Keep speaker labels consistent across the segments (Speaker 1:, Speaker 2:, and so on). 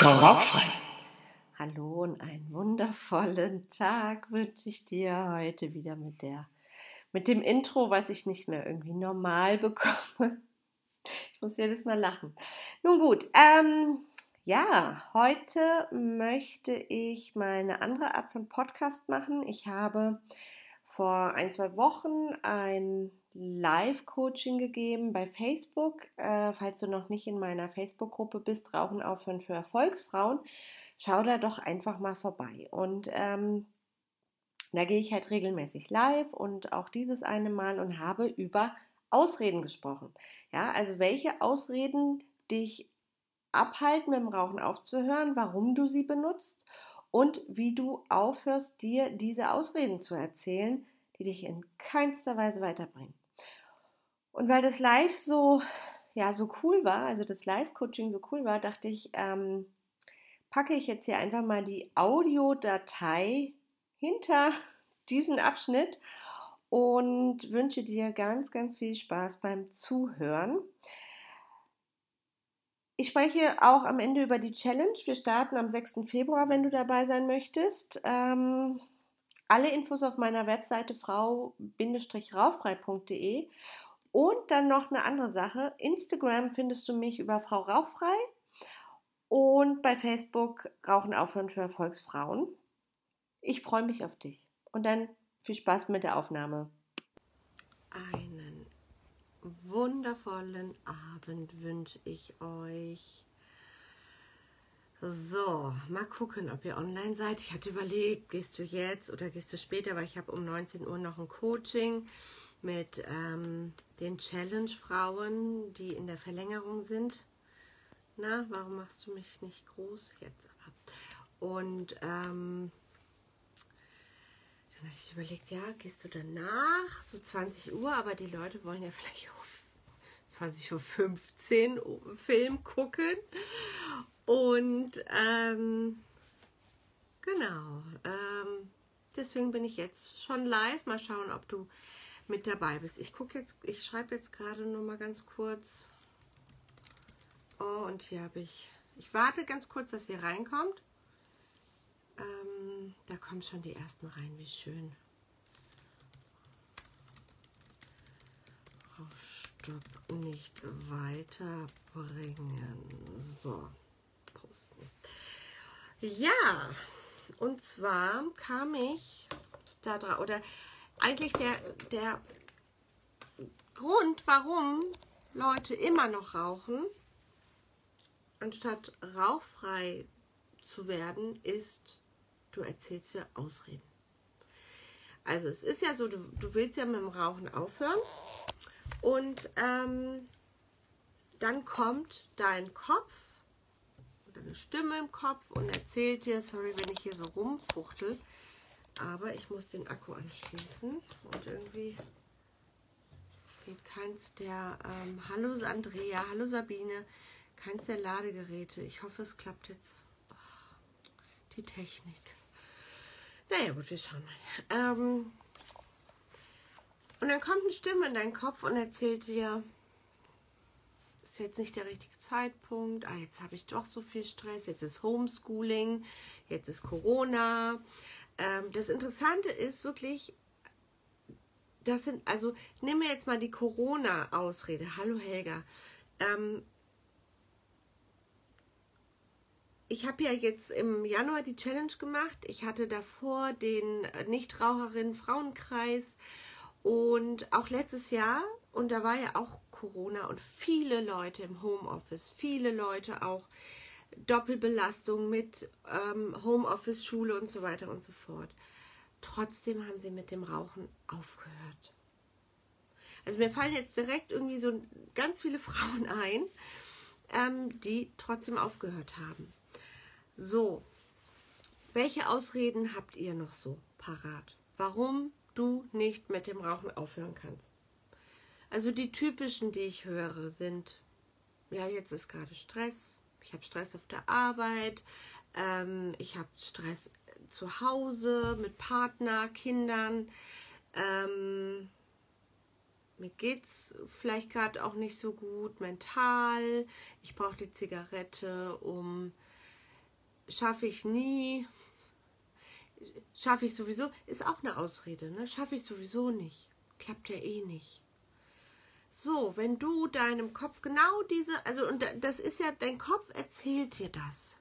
Speaker 1: Frau Rauchfrei.
Speaker 2: Hallo und einen wundervollen Tag wünsche ich dir heute wieder mit der mit dem Intro, was ich nicht mehr irgendwie normal bekomme. Ich muss jedes Mal lachen. Nun gut, ähm, ja, heute möchte ich mal eine andere Art von Podcast machen. Ich habe vor ein, zwei Wochen ein Live-Coaching gegeben bei Facebook. Äh, falls du noch nicht in meiner Facebook-Gruppe bist, Rauchen aufhören für Erfolgsfrauen, schau da doch einfach mal vorbei. Und ähm, da gehe ich halt regelmäßig live und auch dieses eine Mal und habe über Ausreden gesprochen. Ja, also welche Ausreden dich abhalten, mit dem Rauchen aufzuhören, warum du sie benutzt und wie du aufhörst, dir diese Ausreden zu erzählen, die dich in keinster Weise weiterbringen. Und weil das Live so, ja, so cool war, also das Live-Coaching so cool war, dachte ich, ähm, packe ich jetzt hier einfach mal die Audiodatei hinter diesen Abschnitt und wünsche dir ganz, ganz viel Spaß beim Zuhören. Ich spreche auch am Ende über die Challenge. Wir starten am 6. Februar, wenn du dabei sein möchtest. Ähm, alle Infos auf meiner Webseite frau-rauchfrei.de und dann noch eine andere Sache. Instagram findest du mich über Frau Rauchfrei und bei Facebook Rauchen aufhören für Erfolgsfrauen. Ich freue mich auf dich. Und dann viel Spaß mit der Aufnahme. Einen wundervollen Abend wünsche ich euch. So, mal gucken, ob ihr online seid. Ich hatte überlegt, gehst du jetzt oder gehst du später, weil ich habe um 19 Uhr noch ein Coaching mit ähm, den Challenge-Frauen, die in der Verlängerung sind. Na, warum machst du mich nicht groß? Jetzt aber. Und ähm, dann hatte ich überlegt, ja, gehst du danach, so 20 Uhr, aber die Leute wollen ja vielleicht auch 20.15 Uhr Film gucken. Und ähm, genau, ähm, deswegen bin ich jetzt schon live. Mal schauen, ob du mit dabei bist. Ich gucke jetzt, ich schreibe jetzt gerade nur mal ganz kurz. Oh, und hier habe ich, ich warte ganz kurz, dass ihr reinkommt. Ähm, da kommen schon die ersten rein, wie schön. Oh, Stopp, nicht weiterbringen. So, posten. Ja, und zwar kam ich da drauf, oder eigentlich der, der Grund, warum Leute immer noch rauchen, anstatt rauchfrei zu werden, ist, du erzählst ja Ausreden. Also es ist ja so, du, du willst ja mit dem Rauchen aufhören und ähm, dann kommt dein Kopf oder eine Stimme im Kopf und erzählt dir, sorry, wenn ich hier so rumfuchtel, aber ich muss den Akku anschließen und irgendwie geht keins der, ähm, hallo Andrea, hallo Sabine, keins der Ladegeräte. Ich hoffe, es klappt jetzt. Die Technik. Naja, gut, wir schauen mal. Ähm, und dann kommt eine Stimme in deinen Kopf und erzählt dir, ist jetzt nicht der richtige Zeitpunkt, ah, jetzt habe ich doch so viel Stress, jetzt ist Homeschooling, jetzt ist Corona, ähm, das Interessante ist wirklich, das sind, also ich nehme jetzt mal die Corona-Ausrede. Hallo Helga. Ähm, ich habe ja jetzt im Januar die Challenge gemacht. Ich hatte davor den Nichtraucherinnen Frauenkreis und auch letztes Jahr und da war ja auch Corona und viele Leute im Homeoffice, viele Leute auch Doppelbelastung mit ähm, Homeoffice, Schule und so weiter und so fort. Trotzdem haben sie mit dem Rauchen aufgehört. Also mir fallen jetzt direkt irgendwie so ganz viele Frauen ein, ähm, die trotzdem aufgehört haben. So, welche Ausreden habt ihr noch so parat? Warum du nicht mit dem Rauchen aufhören kannst? Also die typischen, die ich höre, sind, ja, jetzt ist gerade Stress, ich habe Stress auf der Arbeit, ähm, ich habe Stress zu Hause mit Partner, Kindern. Ähm, mir es vielleicht gerade auch nicht so gut mental. Ich brauche die Zigarette, um schaffe ich nie, schaffe ich sowieso, ist auch eine Ausrede, ne? Schaffe ich sowieso nicht. Klappt ja eh nicht. So, wenn du deinem Kopf genau diese, also und das ist ja, dein Kopf erzählt dir das.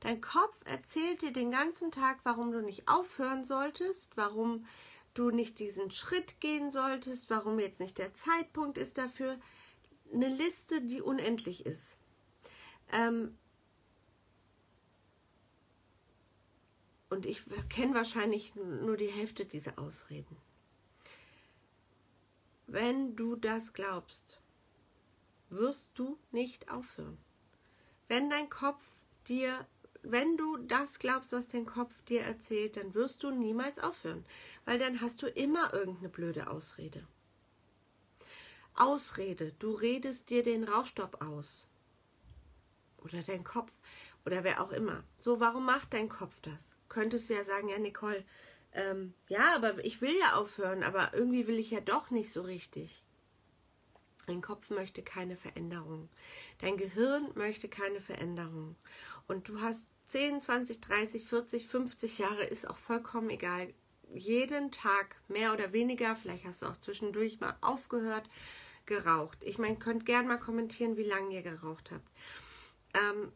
Speaker 2: Dein Kopf erzählt dir den ganzen Tag, warum du nicht aufhören solltest, warum du nicht diesen Schritt gehen solltest, warum jetzt nicht der Zeitpunkt ist dafür. Eine Liste, die unendlich ist. Ähm, und ich kenne wahrscheinlich nur die Hälfte dieser Ausreden. Wenn du das glaubst, wirst du nicht aufhören. Wenn dein Kopf dir, wenn du das glaubst, was dein Kopf dir erzählt, dann wirst du niemals aufhören, weil dann hast du immer irgendeine blöde Ausrede. Ausrede, du redest dir den Rauchstopp aus. Oder dein Kopf oder wer auch immer. So, warum macht dein Kopf das? Könntest du ja sagen, ja, Nicole, ähm, ja, aber ich will ja aufhören, aber irgendwie will ich ja doch nicht so richtig. Dein Kopf möchte keine Veränderung. Dein Gehirn möchte keine Veränderung. Und du hast 10, 20, 30, 40, 50 Jahre, ist auch vollkommen egal. Jeden Tag mehr oder weniger, vielleicht hast du auch zwischendurch mal aufgehört, geraucht. Ich meine, könnt gern mal kommentieren, wie lange ihr geraucht habt. Ähm,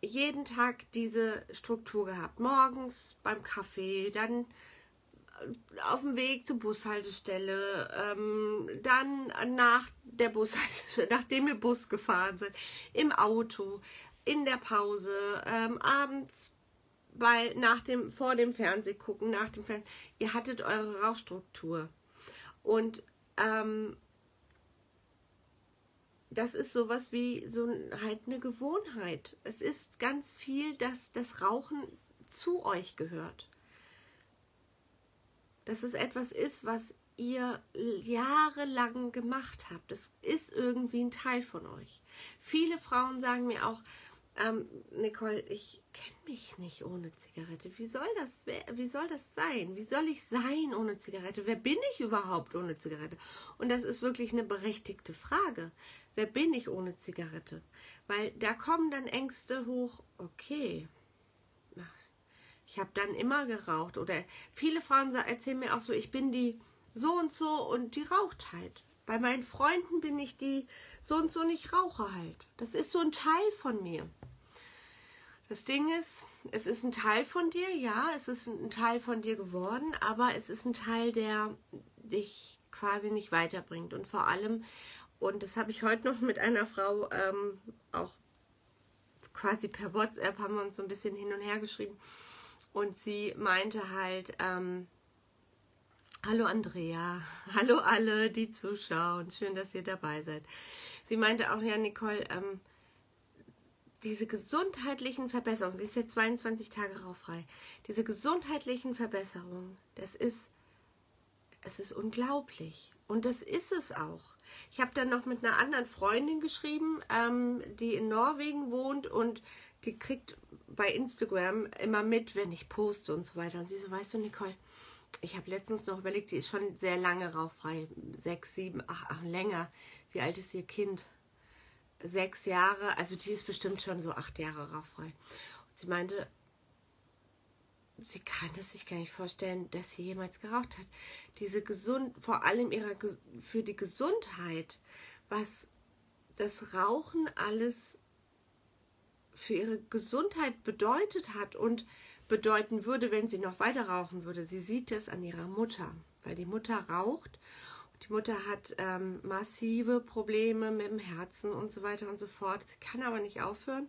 Speaker 2: jeden Tag diese Struktur gehabt. Morgens beim Kaffee, dann äh, auf dem Weg zur Bushaltestelle, ähm, dann nach der Bushaltestelle, nachdem wir Bus gefahren sind, im Auto, in der Pause, ähm, abends bei, nach dem, vor dem Fernseh gucken, nach dem Fernseh. Ihr hattet eure Rauchstruktur. Und ähm, das ist sowas wie so halt eine Gewohnheit. Es ist ganz viel, dass das Rauchen zu euch gehört. Dass es etwas ist, was ihr jahrelang gemacht habt. Das ist irgendwie ein Teil von euch. Viele Frauen sagen mir auch, ähm, Nicole, ich kenne mich nicht ohne Zigarette. Wie soll das, wie soll das sein? Wie soll ich sein ohne Zigarette? Wer bin ich überhaupt ohne Zigarette? Und das ist wirklich eine berechtigte Frage. Wer bin ich ohne Zigarette? Weil da kommen dann Ängste hoch, okay, ich habe dann immer geraucht. Oder viele Frauen erzählen mir auch so, ich bin die so und so und die raucht halt. Bei meinen Freunden bin ich die so und so und ich rauche halt. Das ist so ein Teil von mir. Das Ding ist, es ist ein Teil von dir, ja, es ist ein Teil von dir geworden, aber es ist ein Teil, der dich quasi nicht weiterbringt. Und vor allem, und das habe ich heute noch mit einer Frau ähm, auch quasi per WhatsApp haben wir uns so ein bisschen hin und her geschrieben. Und sie meinte halt, ähm, hallo Andrea, hallo alle, die zuschauen, schön, dass ihr dabei seid. Sie meinte auch, ja, Nicole, ähm, diese gesundheitlichen Verbesserungen, sie ist jetzt 22 Tage rauffrei, diese gesundheitlichen Verbesserungen, das ist, es ist unglaublich. Und das ist es auch. Ich habe dann noch mit einer anderen Freundin geschrieben, ähm, die in Norwegen wohnt und die kriegt bei Instagram immer mit, wenn ich poste und so weiter. Und sie so, weißt du, Nicole, ich habe letztens noch überlegt, die ist schon sehr lange rauffrei. Sechs, sieben, ach, ach, länger. Wie alt ist ihr Kind? Sechs Jahre. Also die ist bestimmt schon so acht Jahre rauffrei. Und sie meinte, sie kann es sich gar nicht vorstellen, dass sie jemals geraucht hat. Diese gesund, vor allem ihrer, für die Gesundheit, was das Rauchen alles für ihre Gesundheit bedeutet hat und bedeuten würde, wenn sie noch weiter rauchen würde. Sie sieht es an ihrer Mutter, weil die Mutter raucht. Die Mutter hat ähm, massive Probleme mit dem Herzen und so weiter und so fort. Sie kann aber nicht aufhören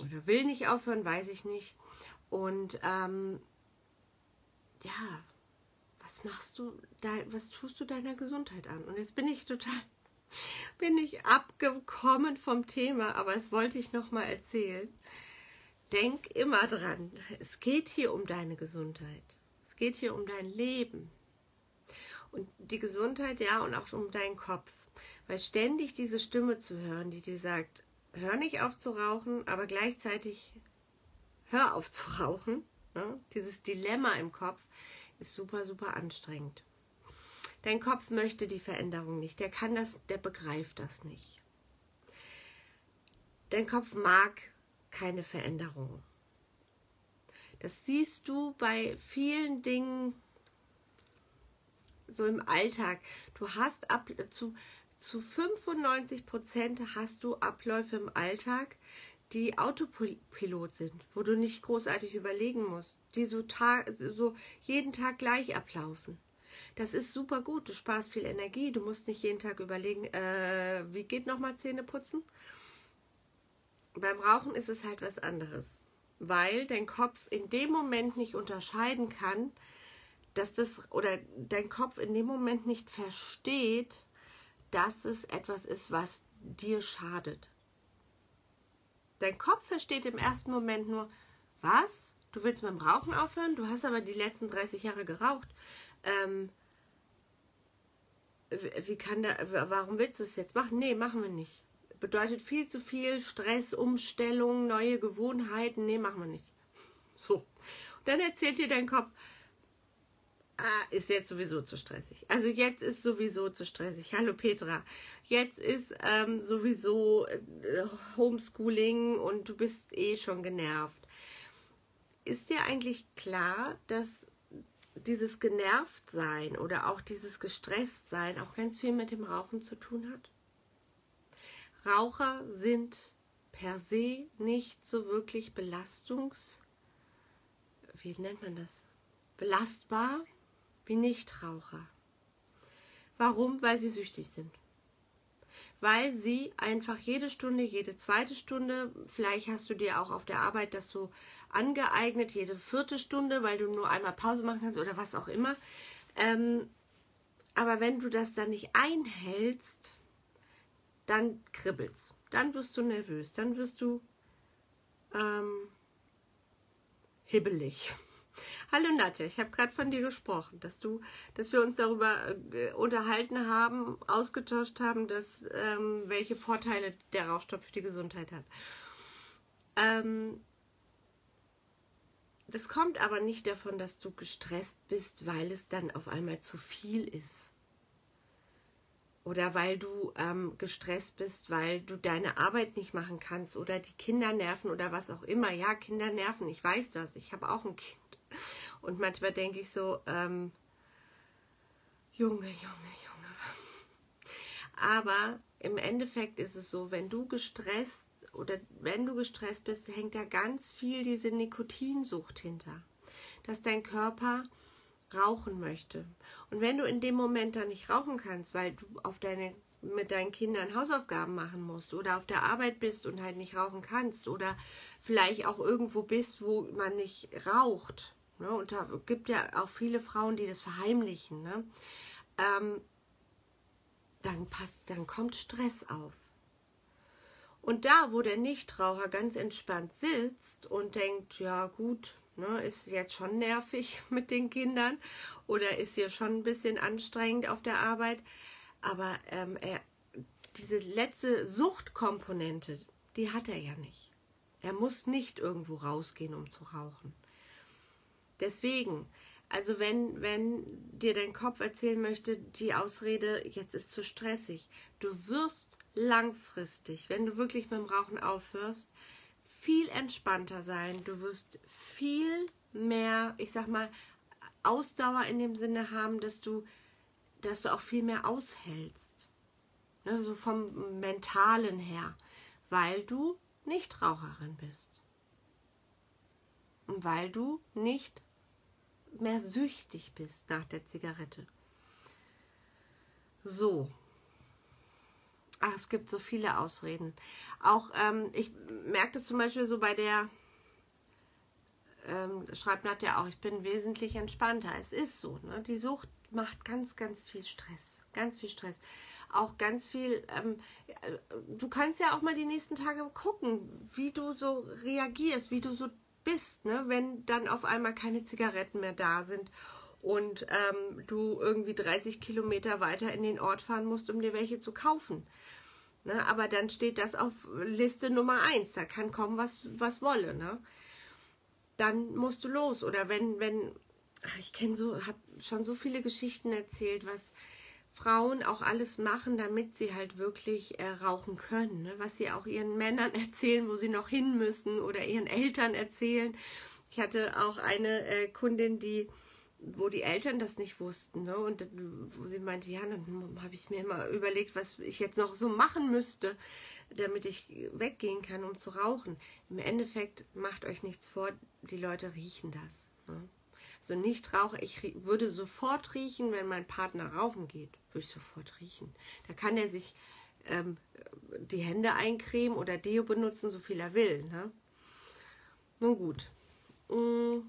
Speaker 2: oder will nicht aufhören, weiß ich nicht. Und ähm, ja, was machst du, da, was tust du deiner Gesundheit an? Und jetzt bin ich total, bin ich abgekommen vom Thema, aber es wollte ich noch mal erzählen. Denk immer dran, es geht hier um deine Gesundheit. Es geht hier um dein Leben. Und die Gesundheit, ja, und auch um deinen Kopf. Weil ständig diese Stimme zu hören, die dir sagt, hör nicht auf zu rauchen, aber gleichzeitig hör auf zu rauchen. Ne? Dieses Dilemma im Kopf ist super, super anstrengend. Dein Kopf möchte die Veränderung nicht. Der kann das, der begreift das nicht. Dein Kopf mag keine Veränderung. Das siehst du bei vielen Dingen so im Alltag. Du hast ab zu, zu 95 Prozent hast du Abläufe im Alltag, die Autopilot sind, wo du nicht großartig überlegen musst, die so, so jeden Tag gleich ablaufen. Das ist super gut, du sparst viel Energie, du musst nicht jeden Tag überlegen, äh, wie geht nochmal Zähne putzen. Beim Rauchen ist es halt was anderes, weil dein Kopf in dem Moment nicht unterscheiden kann, dass das oder dein Kopf in dem Moment nicht versteht, dass es etwas ist, was dir schadet. Dein Kopf versteht im ersten Moment nur, was? Du willst dem Rauchen aufhören? Du hast aber die letzten 30 Jahre geraucht. Ähm, wie kann da, warum willst du es jetzt machen? Nee, machen wir nicht. Bedeutet viel zu viel Stress, Umstellung, neue Gewohnheiten. Nee, machen wir nicht. So. Und dann erzählt dir dein Kopf, ah, ist jetzt sowieso zu stressig. Also jetzt ist sowieso zu stressig. Hallo Petra. Jetzt ist ähm, sowieso äh, Homeschooling und du bist eh schon genervt. Ist dir eigentlich klar, dass dieses Genervtsein oder auch dieses Gestresstsein auch ganz viel mit dem Rauchen zu tun hat? Raucher sind per se nicht so wirklich belastungs... Wie nennt man das? Belastbar wie Nichtraucher. Warum? Weil sie süchtig sind. Weil sie einfach jede Stunde, jede zweite Stunde, vielleicht hast du dir auch auf der Arbeit das so angeeignet, jede vierte Stunde, weil du nur einmal Pause machen kannst oder was auch immer. Ähm, aber wenn du das dann nicht einhältst, dann kribbelt's. Dann wirst du nervös, dann wirst du ähm, hibbelig. Hallo Nadja, ich habe gerade von dir gesprochen, dass du, dass wir uns darüber äh, unterhalten haben, ausgetauscht haben, dass ähm, welche Vorteile der Rauchstoff für die Gesundheit hat. Ähm, das kommt aber nicht davon, dass du gestresst bist, weil es dann auf einmal zu viel ist. Oder weil du ähm, gestresst bist, weil du deine Arbeit nicht machen kannst oder die Kinder nerven oder was auch immer. Ja, Kinder nerven, ich weiß das. Ich habe auch ein Kind. Und manchmal denke ich so, ähm, Junge, Junge, Junge. Aber im Endeffekt ist es so, wenn du gestresst oder wenn du gestresst bist, hängt da ganz viel diese Nikotinsucht hinter. Dass dein Körper rauchen möchte. Und wenn du in dem Moment dann nicht rauchen kannst, weil du auf deine mit deinen Kindern Hausaufgaben machen musst oder auf der Arbeit bist und halt nicht rauchen kannst oder vielleicht auch irgendwo bist, wo man nicht raucht, Ne? Und da gibt ja auch viele Frauen, die das verheimlichen. Ne? Ähm, dann passt, dann kommt Stress auf. Und da, wo der Nichtraucher ganz entspannt sitzt und denkt, ja gut, ne, ist jetzt schon nervig mit den Kindern oder ist hier schon ein bisschen anstrengend auf der Arbeit, aber ähm, er, diese letzte Suchtkomponente, die hat er ja nicht. Er muss nicht irgendwo rausgehen, um zu rauchen. Deswegen, also wenn, wenn dir dein Kopf erzählen möchte, die Ausrede, jetzt ist zu stressig, du wirst langfristig, wenn du wirklich mit dem Rauchen aufhörst, viel entspannter sein. Du wirst viel mehr, ich sag mal, Ausdauer in dem Sinne haben, dass du, dass du auch viel mehr aushältst. Ne, so vom Mentalen her, weil du nicht Raucherin bist. Und weil du nicht mehr süchtig bist nach der Zigarette. So. Ach, es gibt so viele Ausreden. Auch ähm, ich merke das zum Beispiel so bei der, ähm, schreibt Nadja auch, ich bin wesentlich entspannter. Es ist so. Ne? Die Sucht macht ganz, ganz viel Stress. Ganz viel Stress. Auch ganz viel, ähm, du kannst ja auch mal die nächsten Tage gucken, wie du so reagierst, wie du so bist, ne? wenn dann auf einmal keine Zigaretten mehr da sind und ähm, du irgendwie 30 Kilometer weiter in den Ort fahren musst, um dir welche zu kaufen. Ne? Aber dann steht das auf Liste Nummer 1, da kann kommen, was, was wolle. Ne? Dann musst du los. Oder wenn, wenn, ich kenne so, habe schon so viele Geschichten erzählt, was, Frauen auch alles machen, damit sie halt wirklich äh, rauchen können. Ne? Was sie auch ihren Männern erzählen, wo sie noch hin müssen oder ihren Eltern erzählen. Ich hatte auch eine äh, Kundin, die wo die Eltern das nicht wussten. Ne? Und wo sie meinte, ja, dann habe ich mir immer überlegt, was ich jetzt noch so machen müsste, damit ich weggehen kann, um zu rauchen. Im Endeffekt macht euch nichts vor, die Leute riechen das. Ne? Also nicht rauche, ich würde sofort riechen, wenn mein Partner rauchen geht, würde ich sofort riechen. Da kann er sich ähm, die Hände eincremen oder Deo benutzen, so viel er will. Ne? Nun gut. Mmh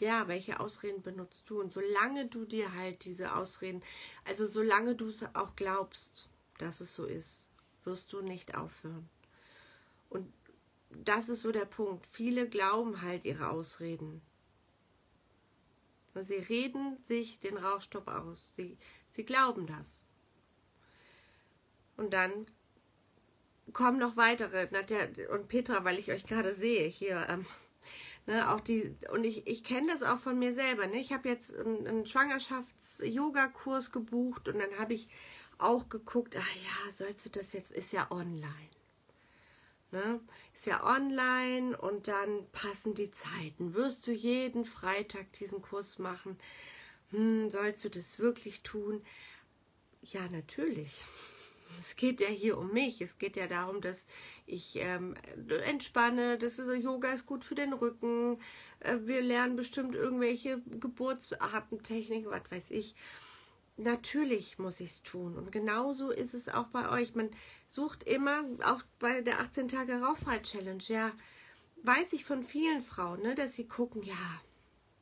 Speaker 2: ja, welche Ausreden benutzt du? Und solange du dir halt diese Ausreden, also solange du es auch glaubst, dass es so ist, wirst du nicht aufhören. Und das ist so der Punkt. Viele glauben halt ihre Ausreden. Sie reden sich den Rauchstopp aus. Sie, sie glauben das. Und dann kommen noch weitere. Nadja und Petra, weil ich euch gerade sehe hier. Ähm, Ne, auch die, und ich, ich kenne das auch von mir selber. Ne? Ich habe jetzt einen, einen Schwangerschafts-Yoga-Kurs gebucht und dann habe ich auch geguckt, ah ja, sollst du das jetzt, ist ja online. Ne? Ist ja online und dann passen die Zeiten. Wirst du jeden Freitag diesen Kurs machen? Hm, sollst du das wirklich tun? Ja, natürlich es geht ja hier um mich. Es geht ja darum, dass ich ähm, entspanne. Das ist Yoga ist gut für den Rücken. Äh, wir lernen bestimmt irgendwelche Geburtsartentechniken, was weiß ich. Natürlich muss ich es tun. Und genauso ist es auch bei euch. Man sucht immer, auch bei der 18 Tage Rauchfall-Challenge, ja, weiß ich von vielen Frauen, ne, dass sie gucken, ja,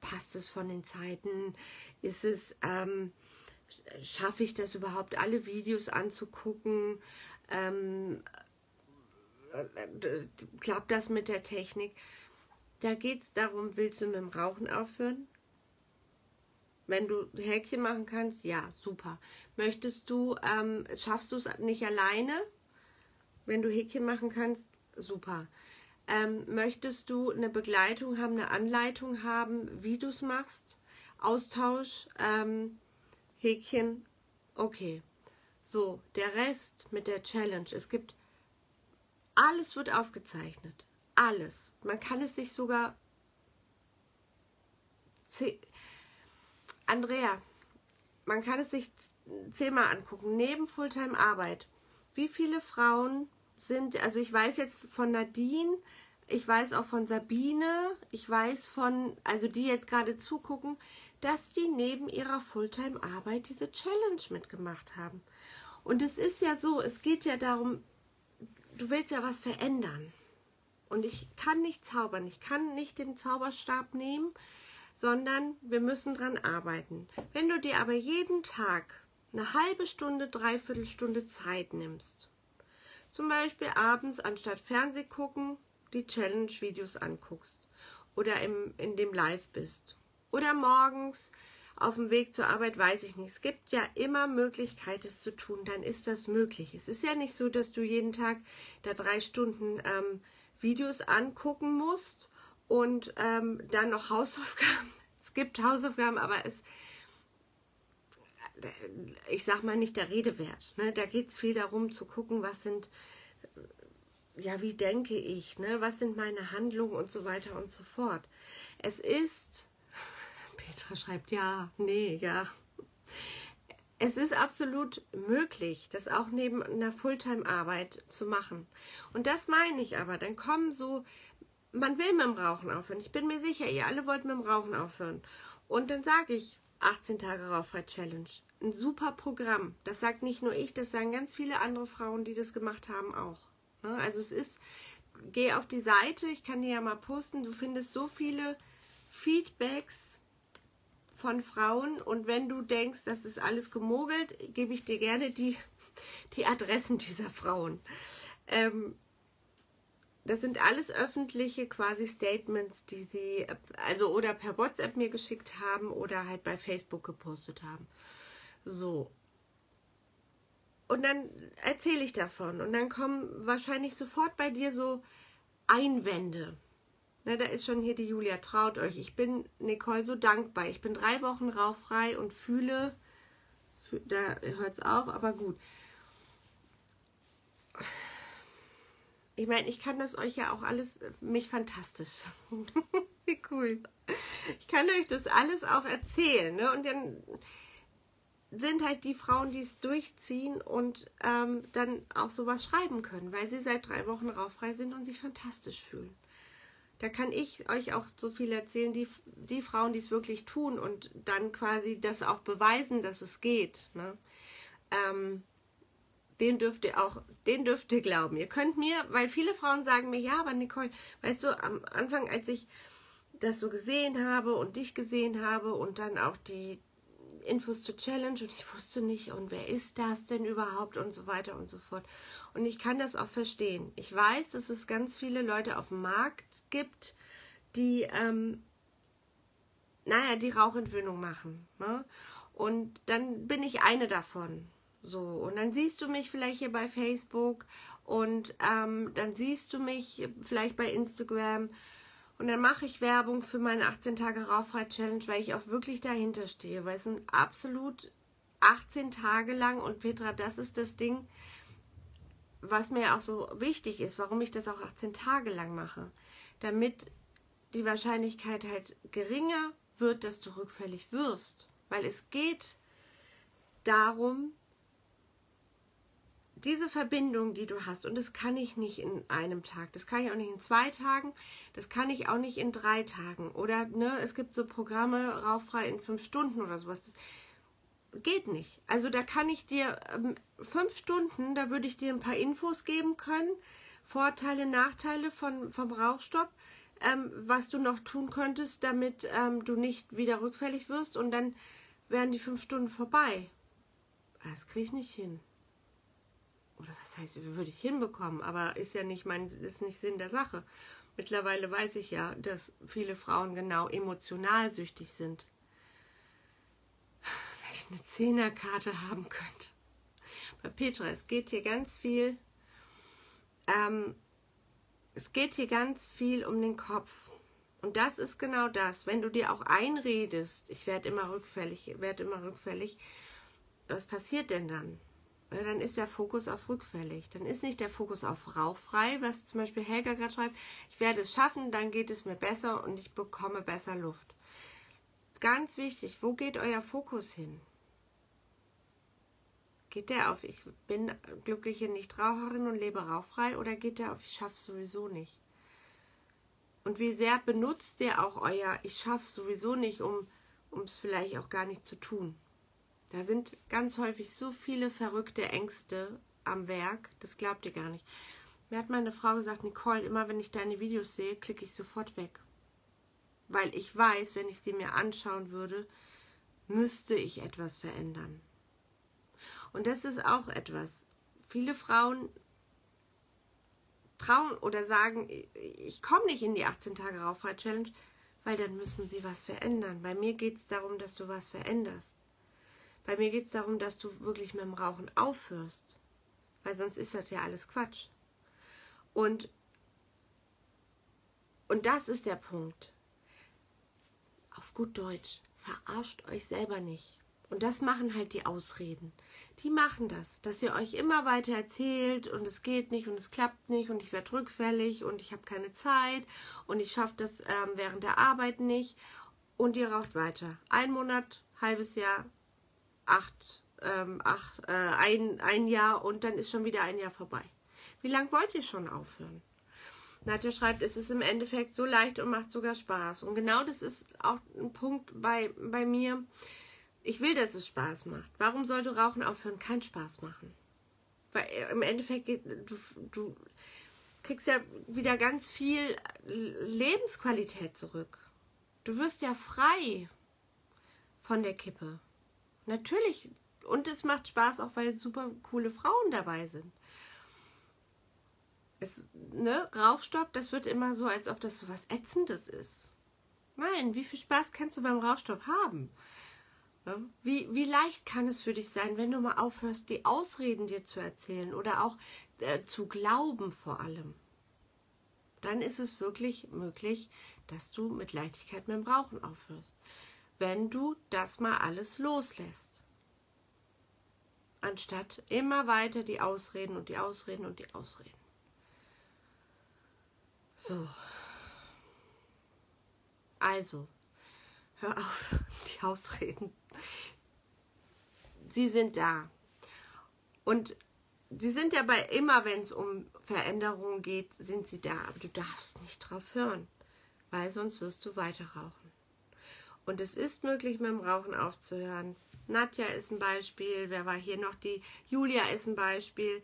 Speaker 2: passt es von den Zeiten? Ist es, ähm, schaffe ich das überhaupt, alle Videos anzugucken? Ähm, äh, klappt das mit der Technik? Da geht es darum, willst du mit dem Rauchen aufhören? Wenn du Häkchen machen kannst, ja, super. Möchtest du, ähm, schaffst du es nicht alleine? Wenn du Häkchen machen kannst, super. Ähm, möchtest du eine Begleitung haben, eine Anleitung haben, wie du es machst? Austausch? Ähm, Häkchen, okay. So, der Rest mit der Challenge. Es gibt, alles wird aufgezeichnet. Alles. Man kann es sich sogar. Andrea, man kann es sich zehnmal angucken. Neben Fulltime-Arbeit. Wie viele Frauen sind, also ich weiß jetzt von Nadine, ich weiß auch von Sabine, ich weiß von, also die jetzt gerade zugucken, dass die neben ihrer Fulltime-Arbeit diese Challenge mitgemacht haben. Und es ist ja so, es geht ja darum, du willst ja was verändern. Und ich kann nicht zaubern, ich kann nicht den Zauberstab nehmen, sondern wir müssen dran arbeiten. Wenn du dir aber jeden Tag eine halbe Stunde, dreiviertel Stunde Zeit nimmst, zum Beispiel abends anstatt Fernseh gucken, die Challenge-Videos anguckst oder im, in dem Live bist oder morgens auf dem Weg zur Arbeit, weiß ich nicht. Es gibt ja immer Möglichkeit, es zu tun, dann ist das möglich. Es ist ja nicht so, dass du jeden Tag da drei Stunden ähm, Videos angucken musst und ähm, dann noch Hausaufgaben. Es gibt Hausaufgaben, aber es, ich sag mal nicht der Rede wert. Ne? Da geht es viel darum zu gucken, was sind, ja, wie denke ich, ne? was sind meine Handlungen und so weiter und so fort. Es ist Petra schreibt ja, nee, ja. Es ist absolut möglich, das auch neben einer Fulltime-Arbeit zu machen. Und das meine ich aber. Dann kommen so, man will mit dem Rauchen aufhören. Ich bin mir sicher, ihr alle wollt mit dem Rauchen aufhören. Und dann sage ich 18 Tage Rauchfrei Challenge. Ein super Programm. Das sagt nicht nur ich, das sagen ganz viele andere Frauen, die das gemacht haben, auch. Ne? Also es ist, geh auf die Seite, ich kann dir ja mal posten, du findest so viele Feedbacks von Frauen und wenn du denkst, das ist alles gemogelt, gebe ich dir gerne die, die Adressen dieser Frauen. Ähm, das sind alles öffentliche quasi Statements, die sie also oder per WhatsApp mir geschickt haben oder halt bei Facebook gepostet haben. So. Und dann erzähle ich davon und dann kommen wahrscheinlich sofort bei dir so Einwände. Na, da ist schon hier die Julia. Traut euch. Ich bin Nicole so dankbar. Ich bin drei Wochen rauchfrei und fühle, da hört es auf, aber gut. Ich meine, ich kann das euch ja auch alles, mich fantastisch. Wie cool. Ich kann euch das alles auch erzählen. Ne? Und dann sind halt die Frauen, die es durchziehen und ähm, dann auch sowas schreiben können, weil sie seit drei Wochen rauchfrei sind und sich fantastisch fühlen. Da kann ich euch auch so viel erzählen, die, die Frauen, die es wirklich tun und dann quasi das auch beweisen, dass es geht. Ne? Ähm, den dürft ihr auch, den dürft ihr glauben. Ihr könnt mir, weil viele Frauen sagen mir, ja, aber Nicole, weißt du, am Anfang, als ich das so gesehen habe und dich gesehen habe und dann auch die Infos zur Challenge und ich wusste nicht, und wer ist das denn überhaupt und so weiter und so fort. Und ich kann das auch verstehen. Ich weiß, dass es ganz viele Leute auf dem Markt gibt, die, ähm, naja, die Rauchentwöhnung machen. Ne? Und dann bin ich eine davon. So, und dann siehst du mich vielleicht hier bei Facebook und ähm, dann siehst du mich vielleicht bei Instagram und dann mache ich Werbung für meine 18 Tage Rauchfrei-Challenge, weil ich auch wirklich dahinter stehe, weil es sind absolut 18 Tage lang und Petra, das ist das Ding, was mir auch so wichtig ist, warum ich das auch 18 Tage lang mache. Damit die Wahrscheinlichkeit halt geringer wird, dass du rückfällig wirst. Weil es geht darum, diese Verbindung, die du hast, und das kann ich nicht in einem Tag, das kann ich auch nicht in zwei Tagen, das kann ich auch nicht in drei Tagen. Oder ne, es gibt so Programme rauchfrei in fünf Stunden oder sowas. Das geht nicht. Also da kann ich dir ähm, fünf Stunden, da würde ich dir ein paar Infos geben können, Vorteile, Nachteile von, vom Rauchstopp, ähm, was du noch tun könntest, damit ähm, du nicht wieder rückfällig wirst und dann wären die fünf Stunden vorbei. Das kriege ich nicht hin was heißt, würde ich hinbekommen, aber ist ja nicht mein, ist nicht Sinn der Sache. Mittlerweile weiß ich ja, dass viele Frauen genau emotional süchtig sind. Wenn ich eine Zehnerkarte haben könnte. Bei Petra, es geht hier ganz viel, ähm, es geht hier ganz viel um den Kopf. Und das ist genau das. Wenn du dir auch einredest, ich werde immer rückfällig, werde immer rückfällig, was passiert denn dann? Dann ist der Fokus auf rückfällig. Dann ist nicht der Fokus auf rauchfrei, was zum Beispiel Helga gerade schreibt, ich werde es schaffen, dann geht es mir besser und ich bekomme besser Luft. Ganz wichtig, wo geht euer Fokus hin? Geht der auf, ich bin glückliche Nichtraucherin und lebe rauchfrei oder geht der auf, ich schaffe es sowieso nicht? Und wie sehr benutzt ihr auch euer, ich schaffe es sowieso nicht, um es vielleicht auch gar nicht zu tun? Da sind ganz häufig so viele verrückte Ängste am Werk, das glaubt ihr gar nicht. Mir hat meine Frau gesagt, Nicole, immer wenn ich deine Videos sehe, klicke ich sofort weg. Weil ich weiß, wenn ich sie mir anschauen würde, müsste ich etwas verändern. Und das ist auch etwas. Viele Frauen trauen oder sagen, ich komme nicht in die 18 Tage Rauchfrei Challenge, weil dann müssen sie was verändern. Bei mir geht es darum, dass du was veränderst. Bei mir geht es darum, dass du wirklich mit dem Rauchen aufhörst. Weil sonst ist das ja alles Quatsch. Und, und das ist der Punkt. Auf gut Deutsch, verarscht euch selber nicht. Und das machen halt die Ausreden. Die machen das, dass ihr euch immer weiter erzählt und es geht nicht und es klappt nicht und ich werde rückfällig und ich habe keine Zeit und ich schaffe das ähm, während der Arbeit nicht und ihr raucht weiter. Ein Monat, halbes Jahr, acht, ähm, acht, äh, ein, ein Jahr und dann ist schon wieder ein Jahr vorbei. Wie lange wollt ihr schon aufhören? Nadja schreibt, es ist im Endeffekt so leicht und macht sogar Spaß. Und genau das ist auch ein Punkt bei, bei mir. Ich will, dass es Spaß macht. Warum sollte Rauchen aufhören? Kein Spaß machen. Weil äh, im Endeffekt, du, du kriegst ja wieder ganz viel Lebensqualität zurück. Du wirst ja frei von der Kippe. Natürlich. Und es macht Spaß, auch weil super coole Frauen dabei sind. Es, ne, Rauchstopp, das wird immer so, als ob das so was Ätzendes ist. Nein, wie viel Spaß kannst du beim Rauchstopp haben? Wie, wie leicht kann es für dich sein, wenn du mal aufhörst, die Ausreden dir zu erzählen oder auch äh, zu glauben vor allem? dann ist es wirklich möglich, dass du mit Leichtigkeit mit dem Rauchen aufhörst. Wenn du das mal alles loslässt. Anstatt immer weiter die Ausreden und die Ausreden und die Ausreden. So. Also, hör auf, die Ausreden. Sie sind da. Und sie sind ja bei immer, wenn es um Veränderungen geht, sind sie da. Aber du darfst nicht drauf hören, weil sonst wirst du weiter rauchen. Und es ist möglich, mit dem Rauchen aufzuhören. Nadja ist ein Beispiel. Wer war hier noch? Die Julia ist ein Beispiel.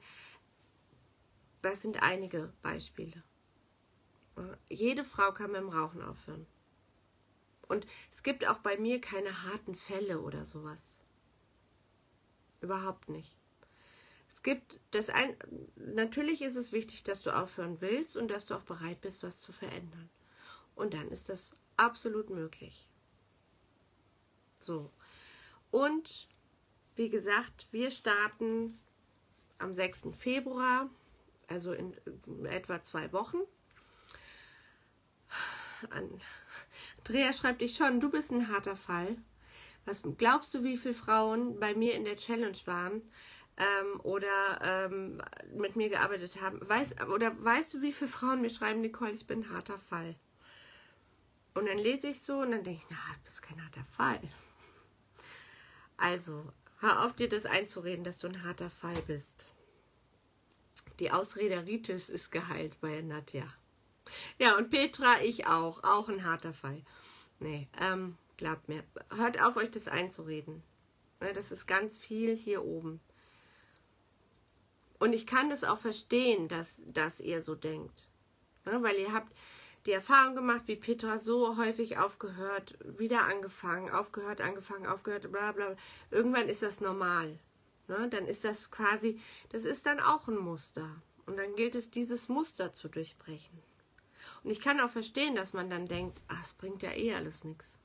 Speaker 2: Das sind einige Beispiele. Jede Frau kann mit dem Rauchen aufhören. Und es gibt auch bei mir keine harten Fälle oder sowas. Überhaupt nicht. Es gibt das ein, natürlich ist es wichtig, dass du aufhören willst und dass du auch bereit bist, was zu verändern. Und dann ist das absolut möglich. So. Und wie gesagt, wir starten am 6. Februar, also in etwa zwei Wochen. Andrea schreibt dich schon, du bist ein harter Fall. Was glaubst du, wie viele Frauen bei mir in der Challenge waren ähm, oder ähm, mit mir gearbeitet haben? Weißt, oder weißt du, wie viele Frauen mir schreiben, Nicole, ich bin ein harter Fall? Und dann lese ich so und dann denke ich, na, du bist kein harter Fall. Also, hör auf dir das einzureden, dass du ein harter Fall bist. Die Ausrederitis ist geheilt bei Nadja. Ja, und Petra, ich auch. Auch ein harter Fall. Nee, ähm, glaubt mir. Hört auf, euch das einzureden. Das ist ganz viel hier oben. Und ich kann das auch verstehen, dass, dass ihr so denkt. Weil ihr habt die Erfahrung gemacht, wie Petra so häufig aufgehört, wieder angefangen, aufgehört, angefangen, aufgehört, bla bla. Irgendwann ist das normal. Dann ist das quasi, das ist dann auch ein Muster. Und dann gilt es, dieses Muster zu durchbrechen. Und ich kann auch verstehen, dass man dann denkt, ach, es bringt ja eh alles nichts.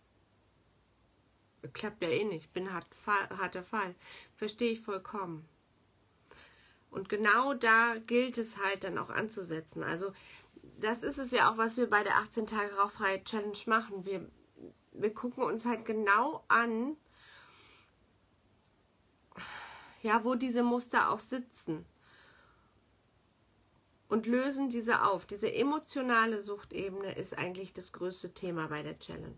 Speaker 2: Klappt ja eh nicht, bin hart, harter Fall. Verstehe ich vollkommen. Und genau da gilt es halt dann auch anzusetzen. Also das ist es ja auch, was wir bei der 18 Tage Rauchfreie Challenge machen. Wir, wir gucken uns halt genau an, ja, wo diese Muster auch sitzen und lösen diese auf. Diese emotionale Suchtebene ist eigentlich das größte Thema bei der Challenge.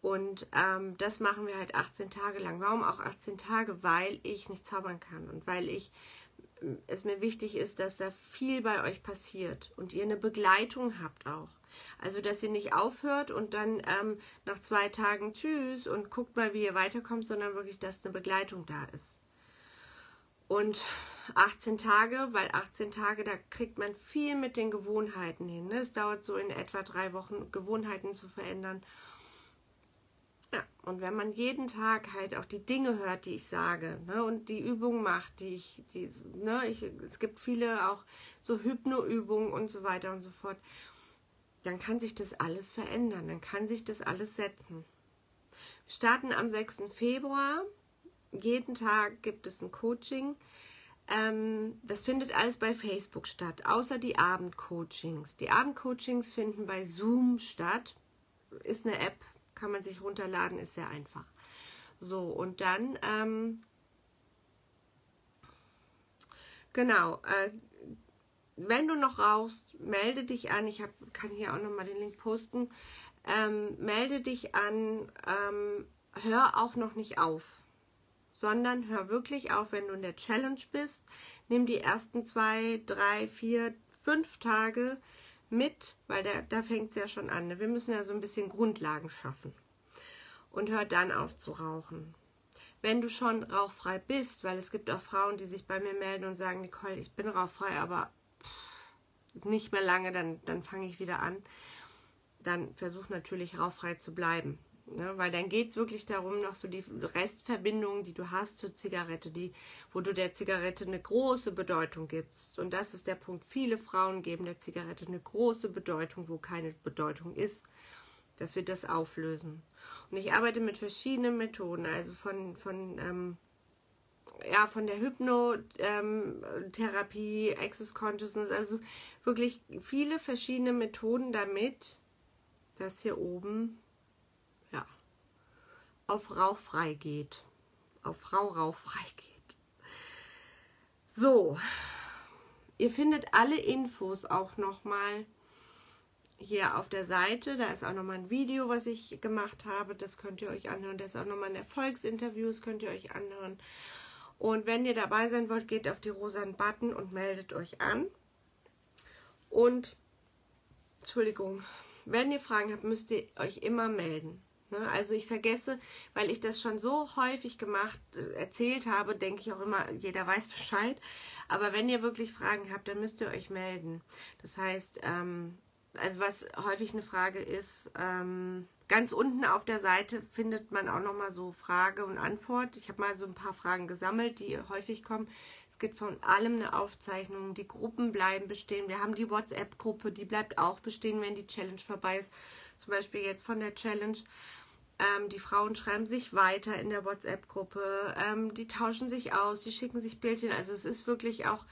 Speaker 2: Und ähm, das machen wir halt 18 Tage lang. Warum auch 18 Tage? Weil ich nicht zaubern kann und weil ich es mir wichtig ist, dass da viel bei euch passiert und ihr eine Begleitung habt auch. Also, dass ihr nicht aufhört und dann ähm, nach zwei Tagen tschüss und guckt mal, wie ihr weiterkommt, sondern wirklich, dass eine Begleitung da ist. Und 18 Tage, weil 18 Tage, da kriegt man viel mit den Gewohnheiten hin. Ne? Es dauert so in etwa drei Wochen, Gewohnheiten zu verändern. Ja, und wenn man jeden Tag halt auch die Dinge hört, die ich sage, ne, und die Übungen macht, die ich, die, ne, ich, es gibt viele auch so Hypnoübungen und so weiter und so fort, dann kann sich das alles verändern, dann kann sich das alles setzen. Wir starten am 6. Februar jeden Tag gibt es ein Coaching. Ähm, das findet alles bei Facebook statt, außer die Abendcoachings. Die Abendcoachings finden bei Zoom statt. Ist eine App, kann man sich runterladen, ist sehr einfach. So, und dann, ähm, genau, äh, wenn du noch rauchst, melde dich an. Ich hab, kann hier auch nochmal den Link posten. Ähm, melde dich an. Ähm, hör auch noch nicht auf sondern hör wirklich auf, wenn du in der Challenge bist. Nimm die ersten zwei, drei, vier, fünf Tage mit, weil da, da fängt es ja schon an. Ne? Wir müssen ja so ein bisschen Grundlagen schaffen. Und hör dann auf zu rauchen. Wenn du schon rauchfrei bist, weil es gibt auch Frauen, die sich bei mir melden und sagen, Nicole, ich bin rauchfrei, aber nicht mehr lange, dann, dann fange ich wieder an. Dann versuch natürlich rauchfrei zu bleiben. Ne? Weil dann geht es wirklich darum, noch so die Restverbindungen, die du hast zur Zigarette, die, wo du der Zigarette eine große Bedeutung gibst. Und das ist der Punkt. Viele Frauen geben der Zigarette eine große Bedeutung, wo keine Bedeutung ist, dass wir das auflösen. Und ich arbeite mit verschiedenen Methoden, also von, von ähm, ja, von der Hypnotherapie, ähm, Access Consciousness, also wirklich viele verschiedene Methoden damit, dass hier oben auf rauchfrei geht. Auf Frau rauchfrei geht. So, ihr findet alle Infos auch nochmal hier auf der Seite. Da ist auch nochmal ein Video, was ich gemacht habe. Das könnt ihr euch anhören. Da ist auch nochmal ein Erfolgsinterview. Das könnt ihr euch anhören. Und wenn ihr dabei sein wollt, geht auf die rosanen Button und meldet euch an. Und, Entschuldigung, wenn ihr Fragen habt, müsst ihr euch immer melden. Ne? Also ich vergesse, weil ich das schon so häufig gemacht, äh, erzählt habe, denke ich auch immer, jeder weiß Bescheid. Aber wenn ihr wirklich Fragen habt, dann müsst ihr euch melden. Das heißt, ähm, also was häufig eine Frage ist, ähm, Ganz unten auf der Seite findet man auch nochmal so Frage und Antwort. Ich habe mal so ein paar Fragen gesammelt, die häufig kommen. Es gibt von allem eine Aufzeichnung. Die Gruppen bleiben bestehen. Wir haben die WhatsApp-Gruppe, die bleibt auch bestehen, wenn die Challenge vorbei ist. Zum Beispiel jetzt von der Challenge. Ähm, die Frauen schreiben sich weiter in der WhatsApp-Gruppe. Ähm, die tauschen sich aus, die schicken sich Bildchen. Also es ist wirklich auch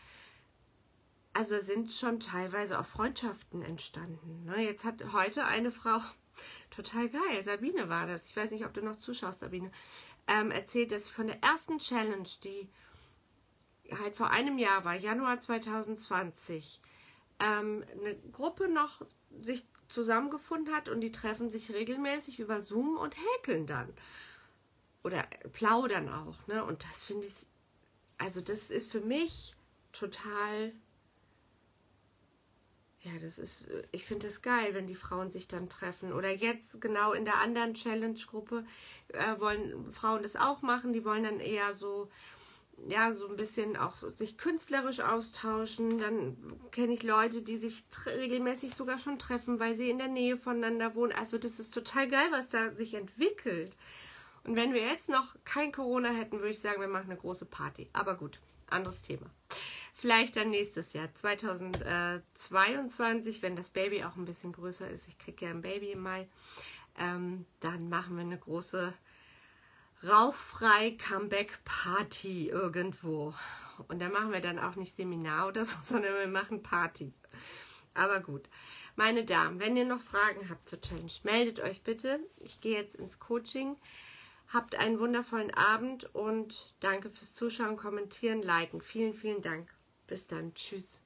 Speaker 2: also sind schon teilweise auch Freundschaften entstanden. Ne? Jetzt hat heute eine Frau Total geil. Sabine war das. Ich weiß nicht, ob du noch zuschaust, Sabine. Ähm, erzählt, dass von der ersten Challenge, die halt vor einem Jahr war, Januar 2020, ähm, eine Gruppe noch sich zusammengefunden hat und die treffen sich regelmäßig über Zoom und häkeln dann. Oder plaudern auch. Ne? Und das finde ich, also das ist für mich total ja, das ist, ich finde das geil, wenn die Frauen sich dann treffen. Oder jetzt genau in der anderen Challenge-Gruppe äh, wollen Frauen das auch machen. Die wollen dann eher so, ja, so ein bisschen auch sich künstlerisch austauschen. Dann kenne ich Leute, die sich regelmäßig sogar schon treffen, weil sie in der Nähe voneinander wohnen. Also das ist total geil, was da sich entwickelt. Und wenn wir jetzt noch kein Corona hätten, würde ich sagen, wir machen eine große Party. Aber gut, anderes Thema. Vielleicht dann nächstes Jahr, 2022, wenn das Baby auch ein bisschen größer ist. Ich kriege ja ein Baby im Mai. Ähm, dann machen wir eine große rauchfrei Comeback Party irgendwo. Und da machen wir dann auch nicht Seminar oder so, sondern wir machen Party. Aber gut. Meine Damen, wenn ihr noch Fragen habt zur Challenge, meldet euch bitte. Ich gehe jetzt ins Coaching. Habt einen wundervollen Abend und danke fürs Zuschauen, Kommentieren, Liken. Vielen, vielen Dank. Bis dann. Tschüss.